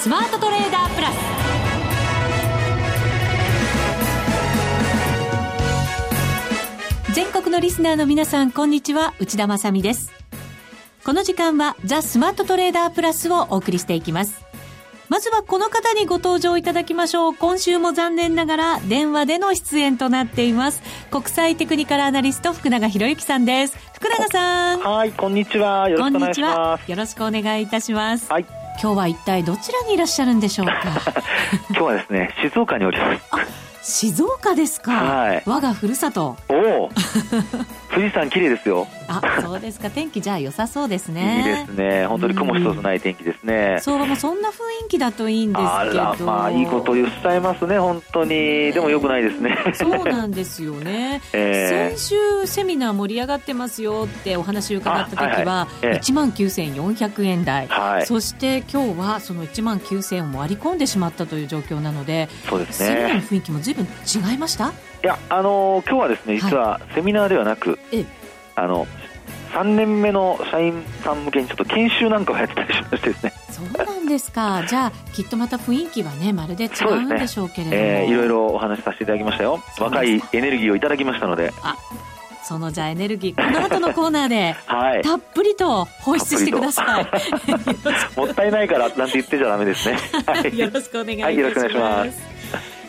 スマートトレーダープラス全国のリスナーの皆さんこんにちは内田まさですこの時間はザ・スマートトレーダープラスをお送りしていきますまずはこの方にご登場いただきましょう。今週も残念ながら電話での出演となっています。国際テクニカルアナリスト福永博之さんです。福永さん。はい、こんにちは。よろしくお願いします。よろしくお願いいたします。はい。今日は一体どちらにいらっしゃるんでしょうか？今日はですね、静岡におります。静岡ですか、はい、我がふるさと。おお富士山綺麗ですよあそうですか。天気じゃあ良さそうですね。いいですね。本当に雲一つない天気ですね、相場もそんな雰囲気だといいんですけど。あまあいいこと言っちゃいますね本当に。でもよくないですね。そうなんですよね、えー、先週セミナー盛り上がってますよってお話伺った時は、はいはい。えー、1万9400円台、はい、そして今日はその1万9000円を割り込んでしまったという状況なのでそうですね。セミナーの雰囲気もずいぶん違いました？いや、あのー、今日はですね実はセミナーではなく、はい、あの3年目の社員さん向けにちょっと研修なんかをやってたりしましてですね。そうなんですか。じゃあきっとまた雰囲気はねまるで違うんでしょうけれども、ねえー、いろいろお話しさせていただきましたよ。若いエネルギーをいただきましたので。あそのじゃエネルギーこの後のコーナーで、はい、たっぷりと放出してください。もったいないからなんて言ってちゃダメですね、はい、よろしくお願いします、はい、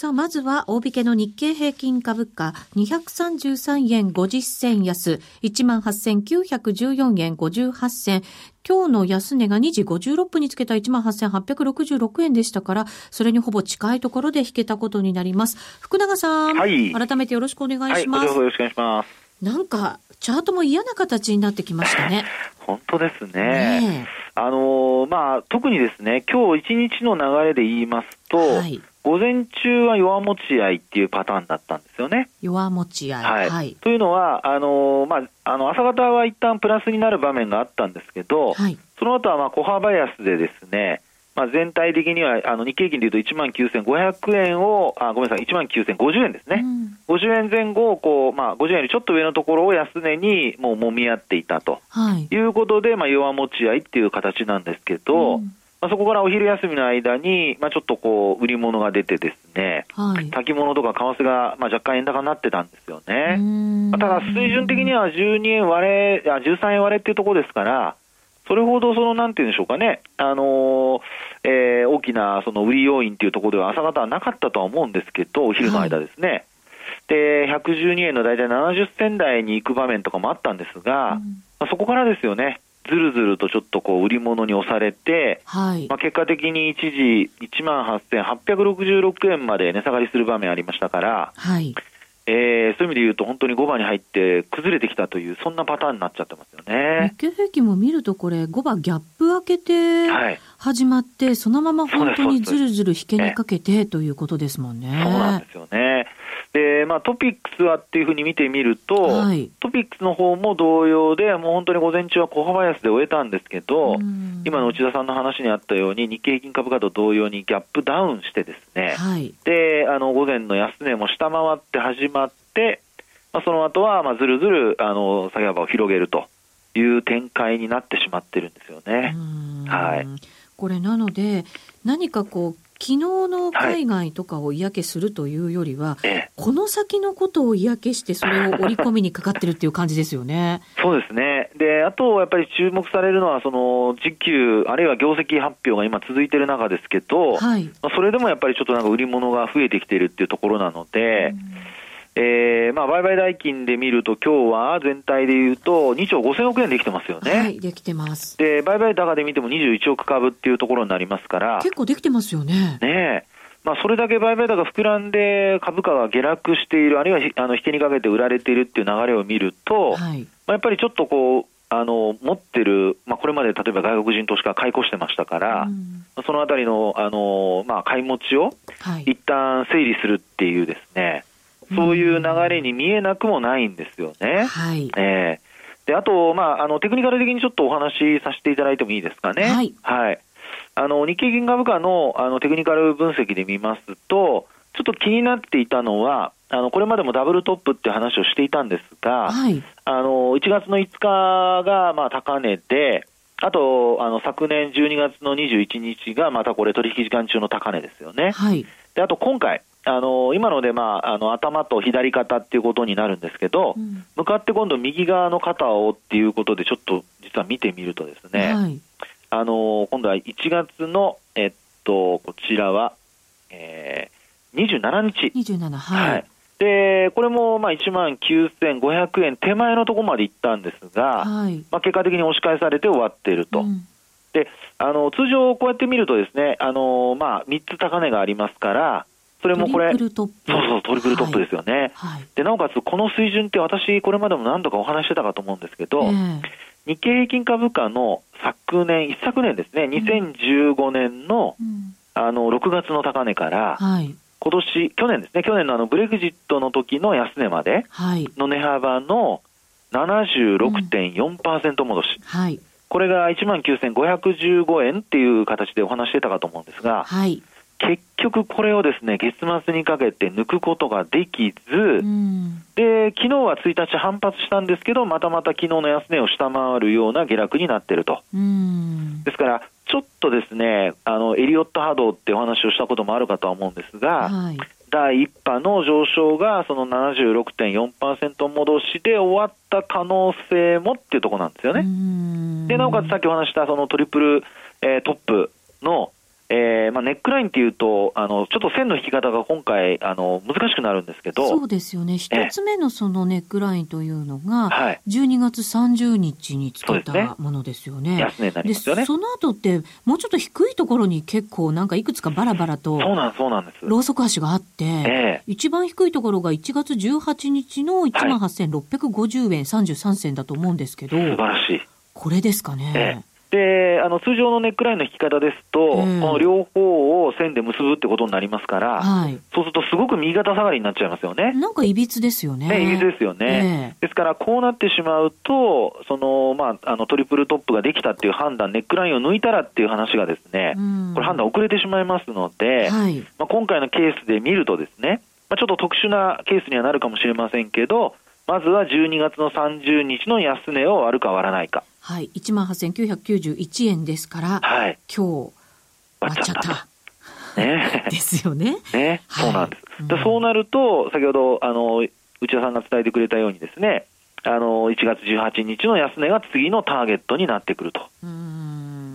さあ、まずは、大引けの日経平均株価、233円50銭安、18,914円58銭。今日の安値が2時56分につけた18,866円でしたから、それにほぼ近いところで引けたことになります。福永さん。はい。改めてよろしくお願いします。はい、よろしくお願いします。なんか、チャートも嫌な形になってきましたね。本当ですね。ねあのー、まあ、特にですね、今日一日の流れで言いますと、はい、午前中は弱持ち合いっていうパターンだったんですよね。弱持ち合い。はい。はい、というのは、あのまあ、あの、朝方は一旦プラスになる場面があったんですけど、はい、その後はまあ小幅安でですね、まあ、全体的にはあの日経平均でいうと1万9500円を、あごめんなさい、1万9050円ですね、うん、50円前後をこう、まあ、50円よりちょっと上のところを安値にもう揉み合っていたと、はい、いうことで、まあ、弱持ち合いっていう形なんですけど、うんまあ、そこからお昼休みの間に、まあ、ちょっとこう売り物が出てですね、はい、先物とか為替がまあ若干円高になってたんですよね。まあ、ただ水準的には12円割れ、あ13円割れっていうところですから、それほどそのなんていうんでしょうかね、あのー、えー、大きなその売り要因っていうところでは朝方はなかったとは思うんですけど、お昼の間ですね。はい、で、112円の大体70銭台に行く場面とかもあったんですが、うん、まあ、そこからですよね。ずるずるとちょっとこう売り物に押されて、はい、まあ、結果的に一時1万8866円まで値下がりする場面ありましたから、はいえー、そういう意味で言うと本当に5番に入って崩れてきたというそんなパターンになっちゃってますよね。日経平均も見るとこれ5番ギャップ開けて始まって、はい、そのまま本当にずるずる引けにかけてということですもんね。そうなんですよね。で、まあ、トピックスはっていうふうに見てみると、はい、トピックスの方も同様で、もう本当に午前中は小幅安で終えたんですけど、今の内田さんの話にあったように、日経平均株価と同様にギャップダウンしてですね、はい、で、あの、午前の安値も下回って始まって、まあ、その後は、まあ、ずるずる、あの、下げ幅を広げるという展開になってしまってるんですよね。はい。これなので、何かこう、昨日の海外とかを嫌気するというよりは、はい、この先のことを嫌気して、それを織り込みにかかってるっていう感じですよね。そうですね。で、あと、やっぱり注目されるのは、その、時給、あるいは業績発表が今続いている中ですけど、はい、まあ、それでもやっぱりちょっとなんか売り物が増えてきているっていうところなので、うんえーまあ、売買代金で見ると、今日は全体でいうと、2兆5000億円できてますよね。はい、できてます。で、売買高で見ても21億株っていうところになりますから。結構できてますよね。ねまあ、それだけ売買高膨らんで株価が下落している、あるいはあの引けにかけて売られているっていう流れを見ると、はい、まあ、やっぱりちょっとこう、あの持ってる、まあ、これまで例えば外国人投資家買い越してましたから、うん、そのあたりのあの、まあ、買い持ちを一旦整理するっていうですね、そういう流れに見えなくもないんですよね。はい。えー、で、あと、まあ、あの、テクニカル的にちょっとお話しさせていただいてもいいですかね。はい。はい。あの、日経銀株価の、あの、テクニカル分析で見ますと、ちょっと気になっていたのは、あの、これまでもダブルトップって話をしていたんですが、はい、あの、1月の5日が、まあ、高値で、あと、あの、昨年12月の21日が、またこれ取引時間中の高値ですよね。はい。で、あと今回、あの、今ので、まあ、あの、頭と左肩っていうことになるんですけど、うん、向かって今度右側の肩をっていうことで、ちょっと実は見てみるとですね、はい、あの、今度は1月の、えっと、こちらは、えー、27日。27、はい、はい。で、これもまあ1万9500円手前のところまで行ったんですが、はい、まあ結果的に押し返されて終わっていると。うん、で、あの、通常こうやって見るとですね、あの、まあ3つ高値がありますから、それもこれ、そうそう、トリプルトップですよね。はい、で、なおかつこの水準って私、これまでも何度かお話してたかと思うんですけど、えー、日経平均株価の昨年、一昨年ですね、2015年の、うん、あの、6月の高値から、はい。今年、去年ですね、去年のあのブレグジットの時の安値までの値幅の76.4%戻し、うんはい、これが1万9515円っていう形でお話してたかと思うんですが、はい、結局これをですね、月末にかけて抜くことができず、うん、で、昨日は1日反発したんですけど、またまた昨日の安値を下回るような下落になってると。うん、ですから、ちょっとですね、あの、エリオット波動ってお話をしたこともあるかとは思うんですが、はい、第1波の上昇がその76.4%戻しで終わった可能性もっていうところなんですよね。で、なおかつさっきお話したそのトリプル、えー、トップのえーまあ、ネックラインっていうと、あのちょっと線の引き方が今回あの、難しくなるんですけど、そうですよね、一つ目のそのネックラインというのが、12月30日につけたものですよね。安値になりますよね。その後って、もうちょっと低いところに結構、なんかいくつかばらばらと、そうなんそうなんです。ローソク足があって、えー、一番低いところが1月18日の1万8650円33銭だと思うんですけど、素晴らしい。これですかね。えーで、あの、通常のネックラインの引き方ですと、この両方を線で結ぶってことになりますから、はい、そうするとすごく右肩下がりになっちゃいますよね。なんかいびつですよね。ね、いびつですよね。ですから、こうなってしまうと、その、まあ、あの、トリプルトップができたっていう判断、ネックラインを抜いたらっていう話がですね、これ判断遅れてしまいますので、はい、まあ、今回のケースで見るとですね、まあ、ちょっと特殊なケースにはなるかもしれませんけど、まずは12月の30日の安値を割るか割らないか。はい、1万8991円ですから、はい、今日割っちゃった。ね、ですよね。ね、そうなんです。はい、そうなると、先ほど、あの、内田さんが伝えてくれたようにですね、あの、1月18日の安値が次のターゲットになってくると。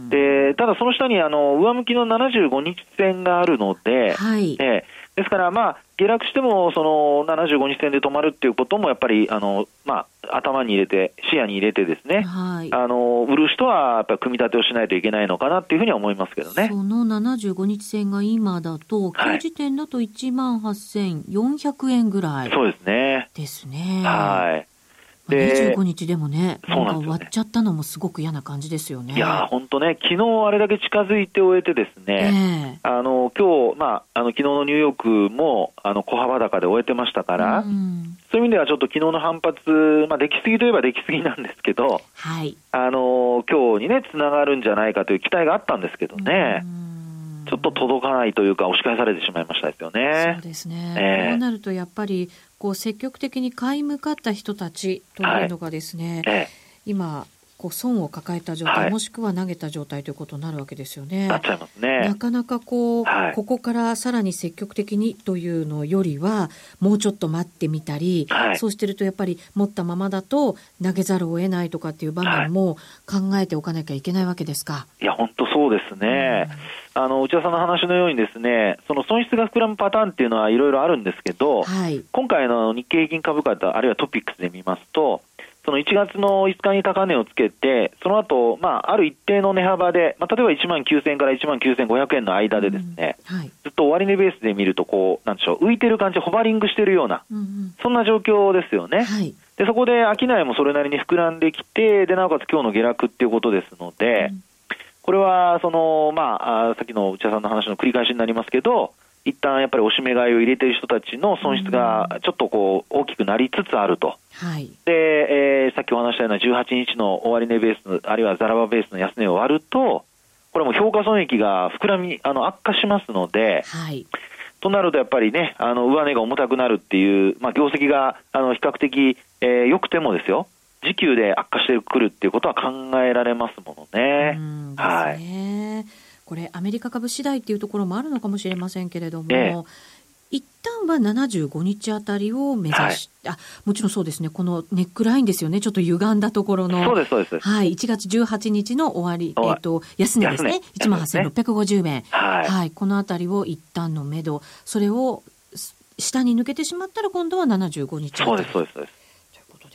で、ただその下に、あの、上向きの75日線があるので、はい、えですから、まあ、下落しても、その75日線で止まるっていうことも、やっぱり、あの、まあ、頭に入れて、視野に入れてですね、はい、あの、売る人は、やっぱり組み立てをしないといけないのかなっていうふうには思いますけどね。その75日線が今だと、今日時点だと1万8400円ぐらい、そうですね。ですね。はい。で25日でもね、なんか終わっちゃったのもすごく嫌な感じですよね。いや本当ね、昨日あれだけ近づいて終えてですね、えー、あの今日まああの昨日のニューヨークもあの小幅高で終えてましたから、うん、そういう意味ではちょっと昨日の反発、まあできすぎといえばできすぎなんですけど、はい、あの今日にねつながるんじゃないかという期待があったんですけどね。うんちょっと届かないというか、押し返されてしまいましたですよね。そうですね。えー、こうなると、やっぱり、こう積極的に買い向かった人たちというのがですね、はい、今こう損を抱えた状態、はい、もしくは投げた状態ということになるわけですよね。なっちゃいますね。なかなかこう、はい、ここからさらに積極的にというのよりは、もうちょっと待ってみたり、はい、そうしてるとやっぱり持ったままだと投げざるを得ないとかっていう場面も考えておかなきゃいけないわけですか？いや、本当そうですね。うん、あの、内田さんの話のようにですね、その損失が膨らむパターンっていうのはいろいろあるんですけど、今回の日経平均株価あるいはトピックスで見ますと、その1月の5日に高値をつけて、その後、まあ、ある一定の値幅で、まあ、例えば1万9000円から1万9500円の間でですね、うんはい、ずっと終値ベースで見ると、こう、なんでしょう、浮いてる感じ、ホバリングしてるような、うんうん、そんな状況ですよね。はい、で、そこで商いもそれなりに膨らんできて、で、なおかつ今日の下落っていうことですので、うん、これは、その、まあ、さっきの内田さんの話の繰り返しになりますけど、一旦やっぱりおしめ買いを入れている人たちの損失がちょっとこう大きくなりつつあると。はい、で、えー、さっきお話したような18日の終値ベース、あるいはザラバベースの安値を割ると、これも評価損益が膨らみ、あの悪化しますので、はい、となるとやっぱりね、あの上値が重たくなるっていう、まあ、業績があの比較的良、えー、くてもですよ、時給で悪化してくるっていうことは考えられますものね。はい。これアメリカ株次第っていうところもあるのかもしれませんけれども、え一旦は75日あたりを目指し、はい、あもちろんそうですね、このネックラインですよね、ちょっと歪んだところの、そうです、そうです。はい、1月18日の終わり、えっ、ー、と、安値ですね、1万8650円、はい、はい、このあたりを一旦の目処、それを下に抜けてしまったら、今度は75日そうです、そうです。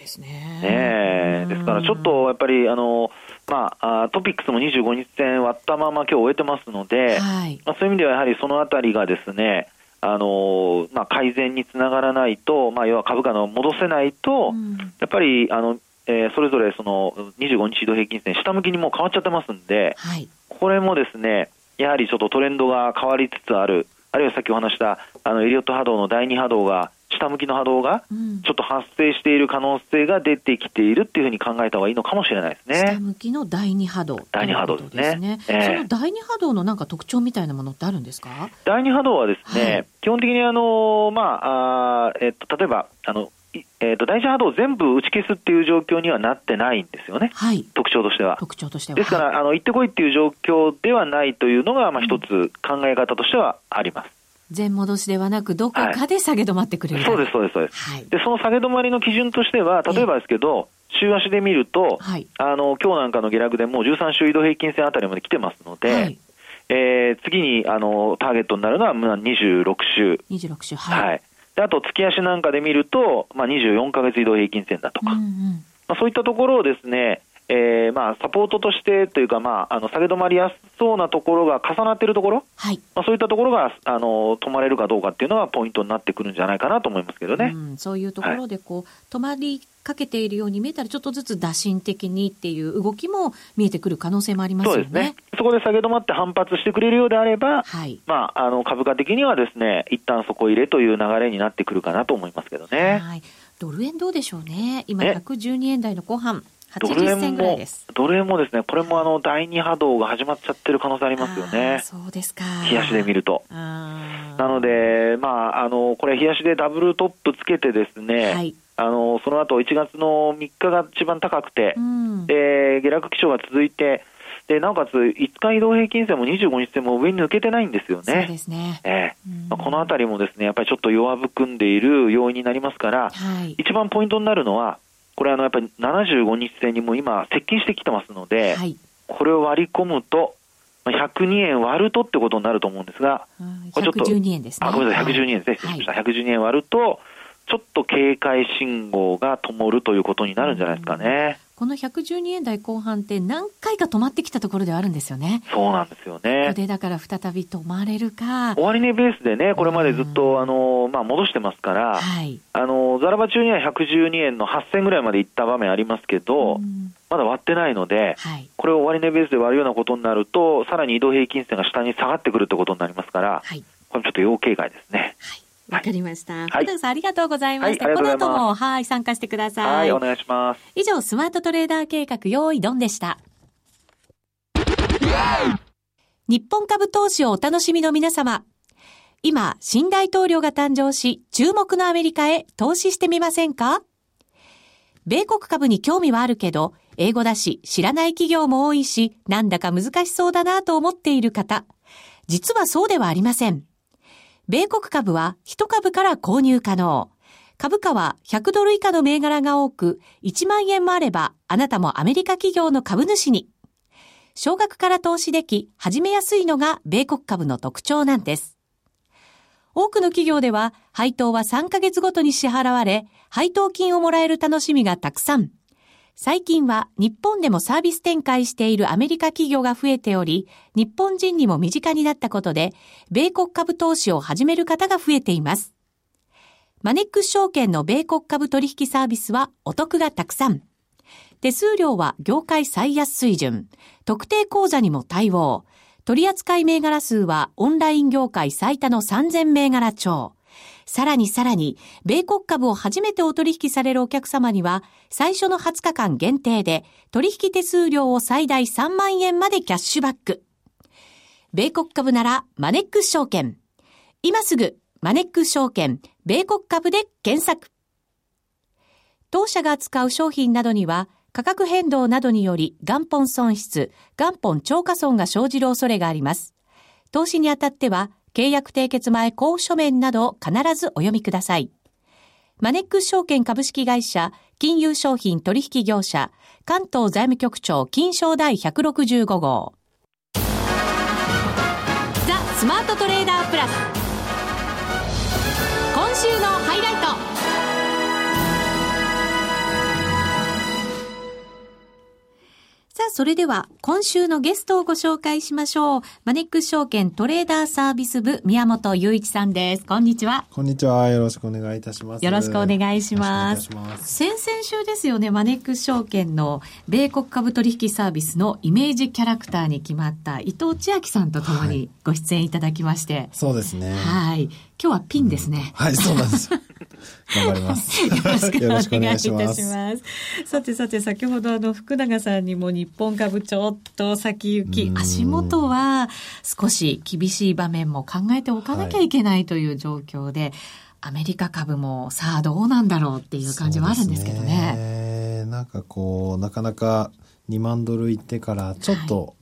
ですね。ねですから、ちょっとやっぱり、あの、まあ、トピックスも25日線割ったまま今日終えてますので、はい、まあ、そういう意味ではやはりそのあたりがですね、あのまあ、改善につながらないと、まあ、要は株価の戻せないと、うん、やっぱりあの、えー、それぞれその25日移動平均線、下向きにもう変わっちゃってますんで、はい、これもですねやはりちょっとトレンドが変わりつつある、あるいはさっきお話したあのエリオット波動の第2波動が下向きの波動がちょっと発生している可能性が出てきているっていうふうに考えた方がいいのかもしれないですね。下向きの第二波動、第二波動ですね。ねえー、その第二波動のなんか特徴みたいなものってあるんですか？第二波動はですね、はい、基本的にあの、まあ、あえっと、例えば、あの、えーと、第一波動を全部打ち消すっていう状況にはなってないんですよね、はい、特徴としては。特徴としては。ですから、はい、あの行ってこいっていう状況ではないというのが、まあ、一つ考え方としてはあります。全戻しではなく、どこかで下げ止まってくれる、はい、そうです、そうです、そうです、はい、で。その下げ止まりの基準としては、例えばですけど、週足で見ると、はい、あの今日なんかの下落でもう13週移動平均線あたりまで来てますので、はい、えー、次にあのターゲットになるのは26週。26週、はい。はい、であと、月足なんかで見ると、まあ、24か月移動平均線だとか、うんうん、まあ、そういったところをですね、えー、まあサポートとしてというか、まあ、あの下げ止まりやすそうなところが重なっているところ、はいまあ、そういったところがあの止まれるかどうかっていうのがポイントになってくるんじゃないかなと思いますけどね、うん、そういうところでこう、はい、止まりかけているように見えたら、ちょっとずつ打診的にっていう動きも見えてくる可能性もありますよね。そうですねそこで下げ止まって反発してくれるようであれば、はい、まあ、あの株価的にはですね一旦そこ入れという流れになってくるかなと思いますけどね。はいドル円どうでしょうね。今112円台の後半。ドル円も、ドル円もですね、これもあの第二波動が始まっちゃってる可能性ありますよね。そうですか。冷やしで見ると。なので、まあ、あの、これ冷やしでダブルトップつけてですね、はい、あの、その後1月の3日が一番高くて、うん、で、下落基調が続いて、で、なおかつ5日移動平均線も25日線も上に抜けてないんですよね。そうですね。えー、このあたりもですね、やっぱりちょっと弱含んでいる要因になりますから、はい、一番ポイントになるのは、これあのやっぱり75日線にも今接近してきてますので、はい、これを割り込むと、102円割るとってことになると思うんですが、これちょっと、112円ですね。あ、ごめんなさい、112円ですね。失礼しました。112円割ると、ちょっと警戒信号が灯るということになるんじゃないですかね。この112円台後半って何回か止まってきたところではあるんですよね。そうなんですよね。ここでだから再び止まれるか。終値ベースでね、これまでずっと、あの、まあ、戻してますから、はい、あの、ザラバ中には112円の8000ぐらいまでいった場面ありますけど、まだ割ってないので、はい、これを終値ベースで割るようなことになると、さらに移動平均線が下に下がってくるってことになりますから、はい、これちょっと要警戒ですね。はいわかりました。はい、さんありがとうございました。はい、この後も、はい、参加してください。はい、お願いします。以上、スマートトレーダー計画、用意ドンでした。日本株投資をお楽しみの皆様。今、新大統領が誕生し、注目のアメリカへ投資してみませんか？米国株に興味はあるけど、英語だし、知らない企業も多いし、なんだか難しそうだなと思っている方。実はそうではありません。米国株は1株から購入可能。株価は100ドル以下の銘柄が多く、1万円もあれば、あなたもアメリカ企業の株主に。少額から投資でき、始めやすいのが米国株の特徴なんです。多くの企業では、配当は3ヶ月ごとに支払われ、配当金をもらえる楽しみがたくさん。最近は日本でもサービス展開しているアメリカ企業が増えており、日本人にも身近になったことで、米国株投資を始める方が増えています。マネックス証券の米国株取引サービスはお得がたくさん。手数料は業界最安水準。特定口座にも対応。取扱銘柄数はオンライン業界最多の3000銘柄超。さらにさらに、米国株を初めてお取引されるお客様には、最初の20日間限定で、取引手数料を最大3万円までキャッシュバック。米国株なら、マネックス証券。今すぐ、マネックス証券、米国株で検索。当社が扱う商品などには、価格変動などにより元本損失、元本超過損が生じる恐れがあります。投資にあたっては、契約締結前交付書面など必ずお読みください。マネックス証券株式会社、金融商品取引業者、関東財務局長金賞第165号。ザ・スマートトレーダープラス。今週のハイライト。さあ、それでは今週のゲストをご紹介しましょう。マネックス証券トレーダーサービス部宮本雄一さんです。こんにちは。こんにちは。よろしくお願いいたします。よろしくお願いします。ます先々週ですよね、マネックス証券の米国株取引サービスのイメージキャラクターに決まった伊藤千秋さんとともにご出演いただきまして。はい、そうですね。はい。今日はピンですね。うん、はい、そうなんです。頑張ります。よろしくお願いいたします。さてさて、先ほどあの、福永さんにも日本株ちょっと先行き、足元は少し厳しい場面も考えておかなきゃいけないという状況で、はい、アメリカ株もさあどうなんだろうっていう感じはあるんですけどね。ね。なんかこう、なかなか2万ドルいってからちょっと、はい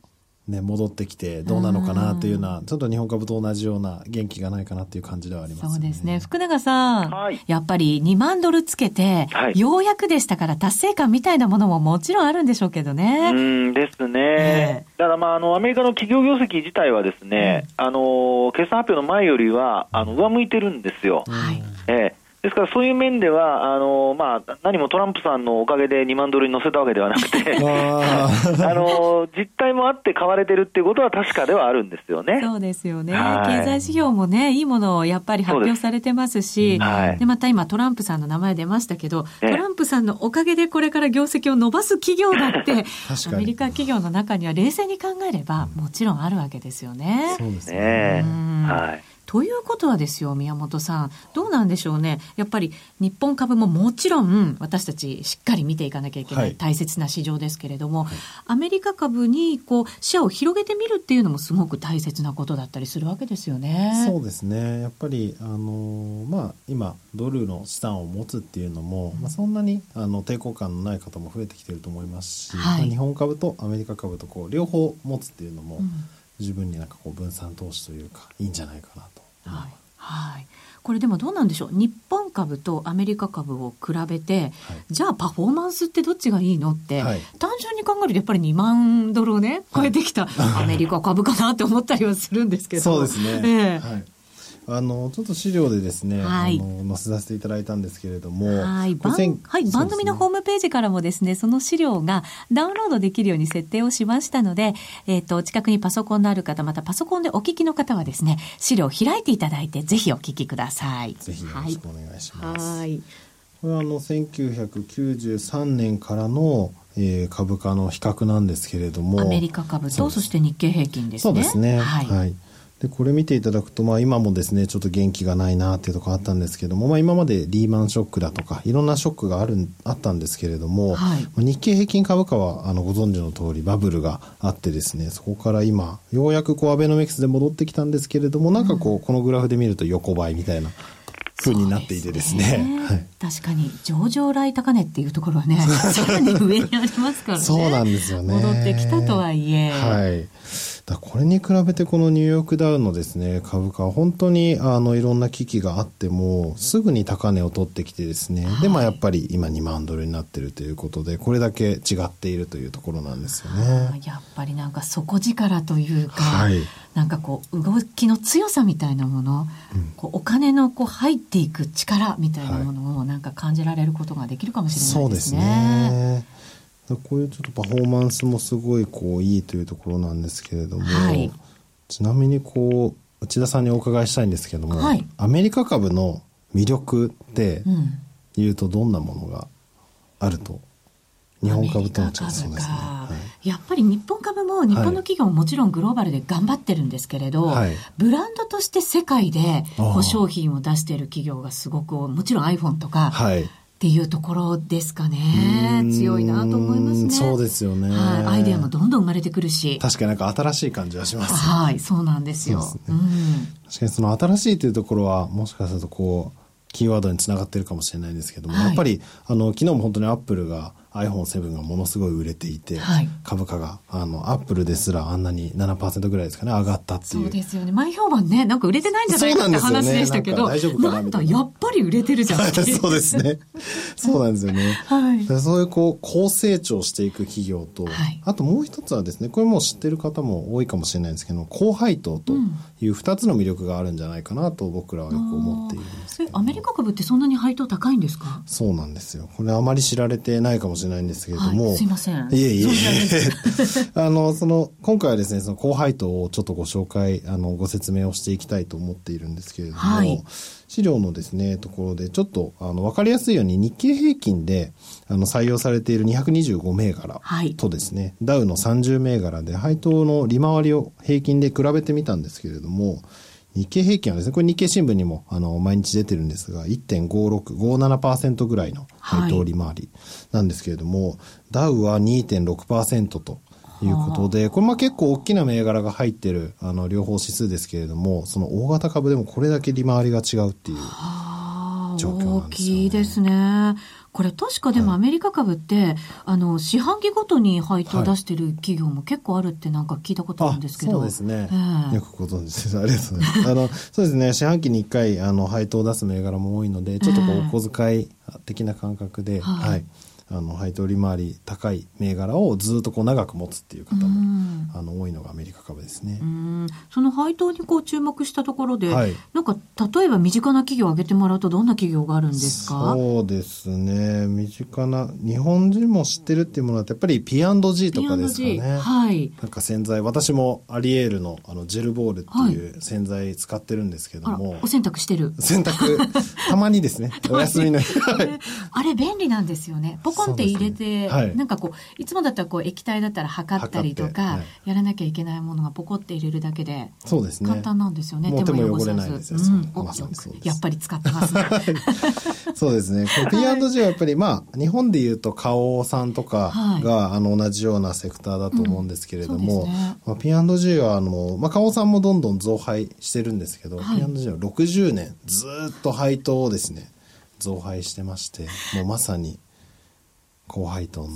ね、戻ってきてどうなのかなというような、ちょっと日本株と同じような元気がないかなという感じではあります、ね、そうですね。福永さん、はい、やっぱり2万ドルつけて、はい、ようやくでしたから達成感みたいなものももちろんあるんでしょうけどね。うんですね。えー、だからまあ、あの、アメリカの企業業績自体はですね、うん、あの、決算発表の前よりは、あの、上向いてるんですよ。はい。えーですからそういう面では、あのまあ、何もトランプさんのおかげで2万ドルに乗せたわけではなくて、あの実態もあって買われてるっていうことは確かではあるんですよね。そうですよね。経済指標もね、いいものをやっぱり発表されてますし、ででまた今トランプさんの名前出ましたけど、トランプさんのおかげでこれから業績を伸ばす企業だって、アメリカ企業の中には冷静に考えれば、もちろんあるわけですよね。そうですね。はい。ということはですよ、宮本さん、どうなんでしょうね、やっぱり日本株ももちろん、私たちしっかり見ていかなきゃいけない大切な市場ですけれども、はい、アメリカ株にこう視野を広げてみるっていうのも、すごく大切なことだったりするわけですよね。そうですね。やっぱりあの、まあ、今、ドルの資産を持つっていうのも、うん、まあ、そんなにあの抵抗感のない方も増えてきてると思いますし、はい、日本株とアメリカ株とこう両方持つっていうのも、うん。自分になんかこう分散投資というかいいんじゃないかなとはい、はい。これでもどうなんでしょう？日本株とアメリカ株を比べて、はい、じゃあパフォーマンスってどっちがいいのって、はい、単純に考えるとやっぱり2万ドルをね超えてきた。アメリカ株かなって思ったりはするんですけど。そうですね、えー、はいあのちょっと資料でですね、はい、あの載せさせていただいたんですけれども、はい番はい、番組のホームページからもですね、その資料がダウンロードできるように設定をしましたので、えっ、ー、と近くにパソコンのある方、またパソコンでお聞きの方はですね、資料を開いていただいてぜひお聞きください。ぜひよろしくお願いします。はい。これはあの1993年からのえー、株価の比較なんですけれどもアメリカ株とそして日経平均ですね。そうですね。はい、はいで、これ見ていただくと、まあ今もですね、ちょっと元気がないなっていうところあったんですけども、まあ今までリーマンショックだとか、いろんなショックがある、あったんですけれども、はい、日経平均株価は、あの、ご存知の通りバブルがあってですね、そこから今、ようやくこうアベノミクスで戻ってきたんですけれども、なんかこう、うん、このグラフで見ると横ばいみたいな。風になっていてですね。すねはい、確かに、上場来高値っていうところはね、さらに上にありますからね。そうなんですよね。戻ってきたとはいえ。はい。だこれに比べてこのニューヨークダウのですね株価は本当にあのいろんな危機があってもすぐに高値を取ってきてですね、はい、でもやっぱり今2万ドルになってるということでこれだけ違っているというところなんですよね。やっぱりなんか底力というか、はい、なんかこう動きの強さみたいなもの、うん、こうお金のこう入っていく力みたいなものをなんか感じられることができるかもしれないですね。そうですねこういうちょっとパフォーマンスもすごいこういいというところなんですけれども、はい、ちなみにこう内田さんにお伺いしたいんですけども、はい、アメリカ株の魅力っていうとどんなものがあると、日本株との違いですね。やっぱり日本株も日本の企業ももちろんグローバルで頑張ってるんですけれど、はい、ブランドとして世界でこう商品を出している企業がすごくもちろん iPhone とか、はい、っていうところですかね。強いなと思いますね。そうですよね、はい。アイデアもどんどん生まれてくるし。確かになんか新しい感じはします。はい、そうなんですよ。すね、うん、確かにその新しいというところは、もしかするとこう、キーワードにつながってるかもしれないんですけども、はい、やっぱりあの昨日も本当にアップルが iPhone7 がものすごい売れていて、はい、株価があのアップルですらあんなに7%ぐらいですかね上がったっていう。そうですよね。前評判ねなんか売れてないんじゃないかって話でしたけど、ね、なんだやっぱり売れてるじゃん そうですね。そうなんですよね、はい、そういうこう高成長していく企業と、はい、あともう一つはですねこれも知ってる方も多いかもしれないんですけど高配当という2つの魅力があるんじゃないかなと僕らはよく思っているんですアメリカ株ってそんなに配当高いんですか？そうなんですよ。これあまり知られてないかもしれないんですけれども、はい、すいません。いえいえ あのその今回はですねその高配当をちょっとご紹介あのご説明をしていきたいと思っているんですけれども、はい、資料のですねところでちょっとあの分かりやすいように日経平均であの採用されている225銘柄とですね、はい、ダウの30銘柄で配当の利回りを平均で比べてみたんですけれども日経平均はですね、これ日経新聞にもあの毎日出てるんですが、1.56、57%ぐらいの配当利回りなんですけれども、はい、ダウは2.6%ということで、これまあ結構大きな銘柄が入ってるあの両方指数ですけれども、その大型株でもこれだけ利回りが違うっていう状況なんですよ、ね、大きいですね。これ確かでもアメリカ株って、はい、あの四半期ごとに配当を出してる企業も結構あるってなんか聞いたことあるんですけど、そうですね、えー、よくご存知です。ありがとうございます。あのそうですね。四半期に1回あの配当を出す銘柄も多いのでちょっとこうお小遣い的な感覚で、えー、はいあの配当利回り高い銘柄をずっとこう長く持つっていう方も、あの多いのがアメリカ株ですね。その配当にこう注目したところで、はい、なんか例えば身近な企業を挙げてもらうとどんな企業があるんですか？そうですね。身近な日本人も知ってるっていうものはやっぱり P&G とかですかね。はい。なんか洗剤私もアリエールのあのジェルボールっていう洗剤使ってるんですけども、はい、お洗濯してる。洗濯たまにですね。お休みの日。あれ便利なんですよね。ポコンって入れて、ね。はい、なんかこういつもだったらこう液体だったら測ったりとか、はい、やらなきゃいけないものがポコって入れるだけでそうですね。簡単なんですよね。手も汚れないですよ、うん、やっぱり使ってます。ね そうですね。P&G はやっぱりまあ日本でいうと花王さんとかが、あの同じようなセクターだと思うんですけれども、うんね。まあ、P&G はあの、まあ、花王さんもどんどん増配してるんですけど、はい、P&G は60年ずっと配当をですね増配してましてもうまさに高配当の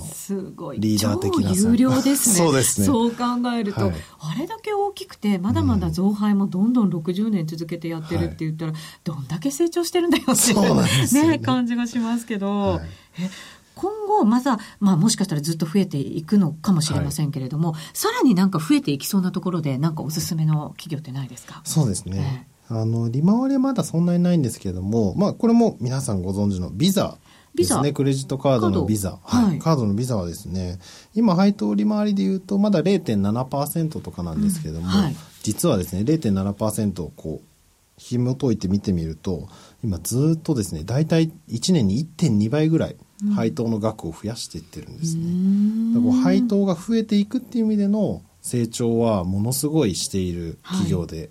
リーダー的な有料ですね。そうですね。そう考えると、はい、あれだけ大きくてまだまだ増配もどんどん60年続けてやってるって言ったら、はい、どんだけ成長してるんだよってね、ね、感じがしますけど、はい、え今後まだ、まあ、もしかしたらずっと増えていくのかもしれませんけれども、さらになんか増えていきそうなところでなんかおすすめの企業ってないですか？そうですね、えー、あの利回りはまだそんなにないんですけれども、まあ、これも皆さんご存知のビザですね。クレジットカードのビザ。はい。カードのビザはですね、今配当利回りで言うとまだ0.7%とかなんですけども、うんはい、実はですね、0.7%をこう、紐解いて見てみると、今ずっとですね、大体1年に1.2倍ぐらい配当の額を増やしていってるんですね。うん、だから配当が増えていくっていう意味での成長はものすごいしている企業で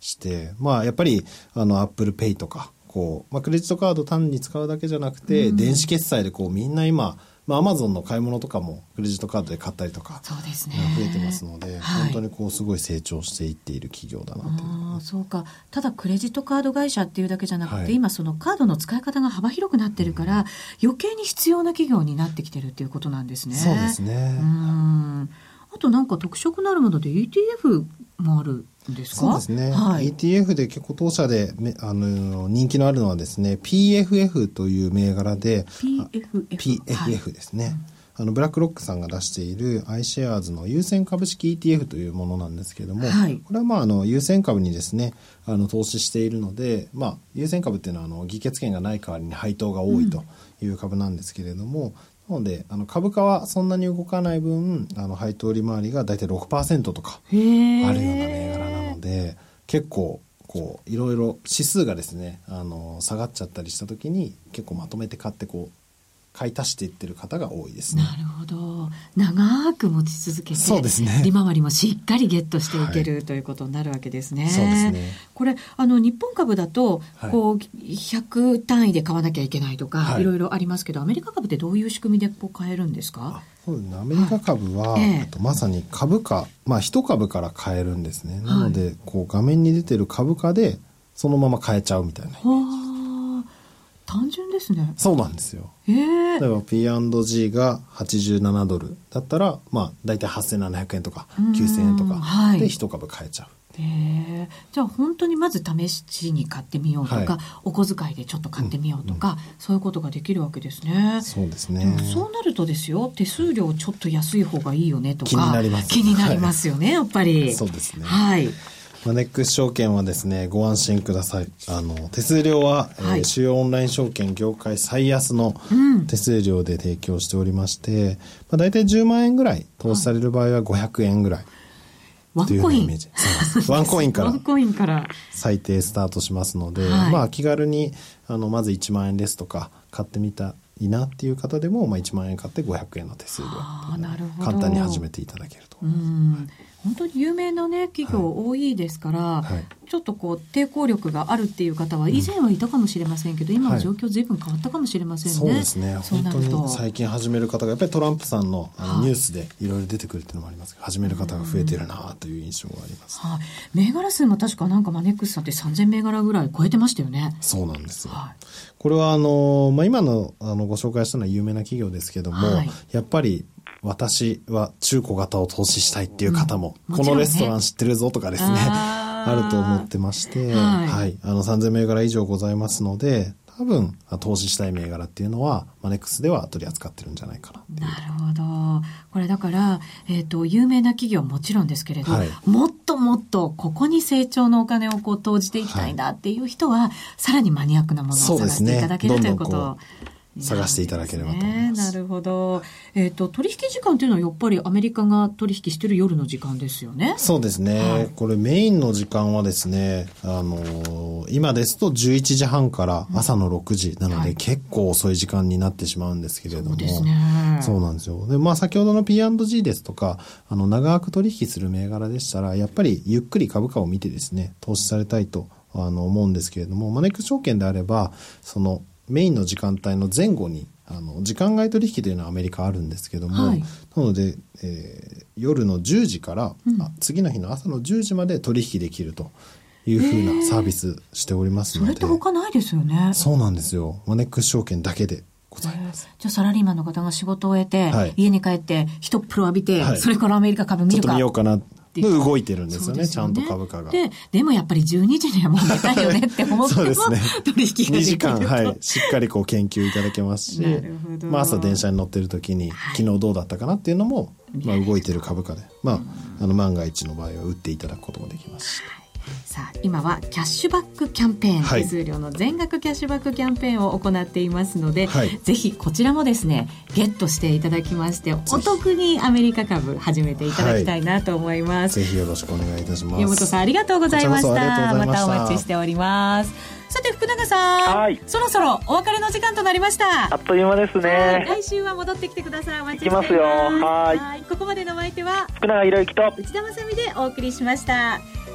して、はい、まあやっぱりあのアップルペイとかこう、まあ、クレジットカード単に使うだけじゃなくて、うん、電子決済でこうみんな今まあ、アマゾンの買い物とかもクレジットカードで買ったりとかそうですね。増えてますので、はい、本当にこうすごい成長していっている企業だなとあそうか。ただクレジットカード会社っていうだけじゃなくて、はい、今そのカードの使い方が幅広くなってるから、うん、余計に必要な企業になってきてるっていうことなんですね。そうですね。うん。あとなんか特色のあるもので ETF もあるですか？そうですね、はい、ETF で結構当社であの人気のあるのはですね PFF という銘柄で PFF, PFF ですね、はい。あのブラックロックさんが出している iShares の優先株式 ETF というものなんですけれども、はい、これはまああの優先株にですねあの投資しているので、まあ、優先株っていうのはあの議決権がない代わりに配当が多いという株なんですけれども、なのであの株価はそんなに動かない分あの配当利回りが大体6%とかあるような銘柄なので結構こういろいろ指数がですねあの下がっちゃったりした時に結構まとめて買ってこう買い足していってる方が多いですね。なるほど。長く持ち続けて、そうですね。利回りもしっかりゲットしていける、はい、ということになるわけですね。そうですね。これ、あの、日本株だと、こう、100単位で買わなきゃいけないとか、はい、いろいろありますけど、アメリカ株ってどういう仕組みでこう買えるんですか？そうですね。アメリカ株は、はいええ、まさに株価、まあ、一株から買えるんですね。なので、こう、画面に出てる株価で、そのまま買えちゃうみたいなイメージ。単純ですねそうなんですよ例えば P&G が87ドルだったらまあ大体8700円とか9000円とかで一株買えちゃうえじゃあ本当にまず試しに買ってみようとか、はい、お小遣いでちょっと買ってみようとか、うんうん、そういうことができるわけですね。そうですね。そうなるとですよ、手数料ちょっと安い方がいいよねとか気になります。気になりますよね、はい、やっぱり。そうですね。はい。マネックス証券はですね、ご安心ください。あの、手数料は、はい、えー、主要オンライン証券業界最安の手数料で提供しておりまして、うん、まあ、大体10万円ぐらい投資される場合は500円ぐらい。ワンコインワンコインから。ワンコインから。最低スタートしますので、はい、まあ気軽に、あの、まず1万円ですとか、買ってみたいいなっていう方でも、まあ、1万円買って500円の手数料簡単に始めていただけると思います。本当に有名なね企業多いですから、はい、ちょっとこう抵抗力があるっていう方は以前はいたかもしれませんけど、うん、今は状況ずいぶん変わったかもしれませんね、はい、そうです。ね本当に最近始める方がやっぱりトランプさんのあのニュースでいろいろ出てくるっていうのもありますけど始める方が増えてるなという印象があります、はい、銘柄数も確かなんかマネックスさんって3000銘柄ぐらい超えてましたよね。そうなんですよ、はい、これはあの、まあ、今のあのご紹介したのは有名な企業ですけども、やっぱり私は中古型を投資したいっていう方も、うん。もね、このレストラン知ってるぞとかですね、あると思ってまして、はい、はい、あの3000銘柄以上ございますので、多分投資したい銘柄っていうのはマネックスでは取り扱ってるんじゃないかななるほど。これだから、えーと、有名な企業はもちろんですけれど、はい、もっともっとここに成長のお金をこう投じていきたいんだっていう人は、はい、さらにマニアックなものを探していただける、ね、ということを探していただければと思います。なるほど。えっ、ー、と、取引時間というのはやっぱりアメリカが取引している夜の時間ですよね。そうですね。はい、これメインの時間はですね、あのー、今ですと11時半から朝の6時なので、結構遅い時間になってしまうんですけれども。そうですね。そうなんですよ。で、まあ先ほどの P&G ですとか、あの、長く取引する銘柄でしたら、やっぱりゆっくり株価を見てですね、投資されたいとあの思うんですけれども、マネックス証券であれば、そのメインの時間帯の前後にあの時間外取引というのはアメリカあるんですけども、はい、なので、えー、夜の10時から、うん、次の日の朝の10時まで取引できるというふうなサービスしておりますので、それって他ないですよね。そうなんですよ。マネックス証券だけでございます。じゃあサラリーマンの方が仕事を終えて、はい、家に帰って一風呂浴びて、はい、それからアメリカ株見るか。ちょっと見ようかな動いてるんですよね、ね。ちゃんと株価が。で、でもやっぱり12時にはもう寝たいよねって思ってもそうですね。取引が2時間、はい、しっかりこう研究いただけます。し、まあ朝電車に乗ってる時に、昨日どうだったかなっていうのも、まあ動いてる株価で、まあ、あの万が一の場合は売っていただくこともできますし。さあ今はキャッシュバックキャンペーン、はい、手数料の全額キャッシュバックキャンペーンを行っていますので、はい、ぜひこちらもですねゲットしていただきましてお得にアメリカ株始めていただきたいなと思います、はい、ぜひよろしくお願いいたします。山本さんありがとうございました。またお待ちしております。さて福永さん、はい、そろそろお別れの時間となりました。あっという間ですね。来週は戻ってきてください。お待ちしています。よ。はい。ここまでのお相手は福永博之と内田まさみでお送りしました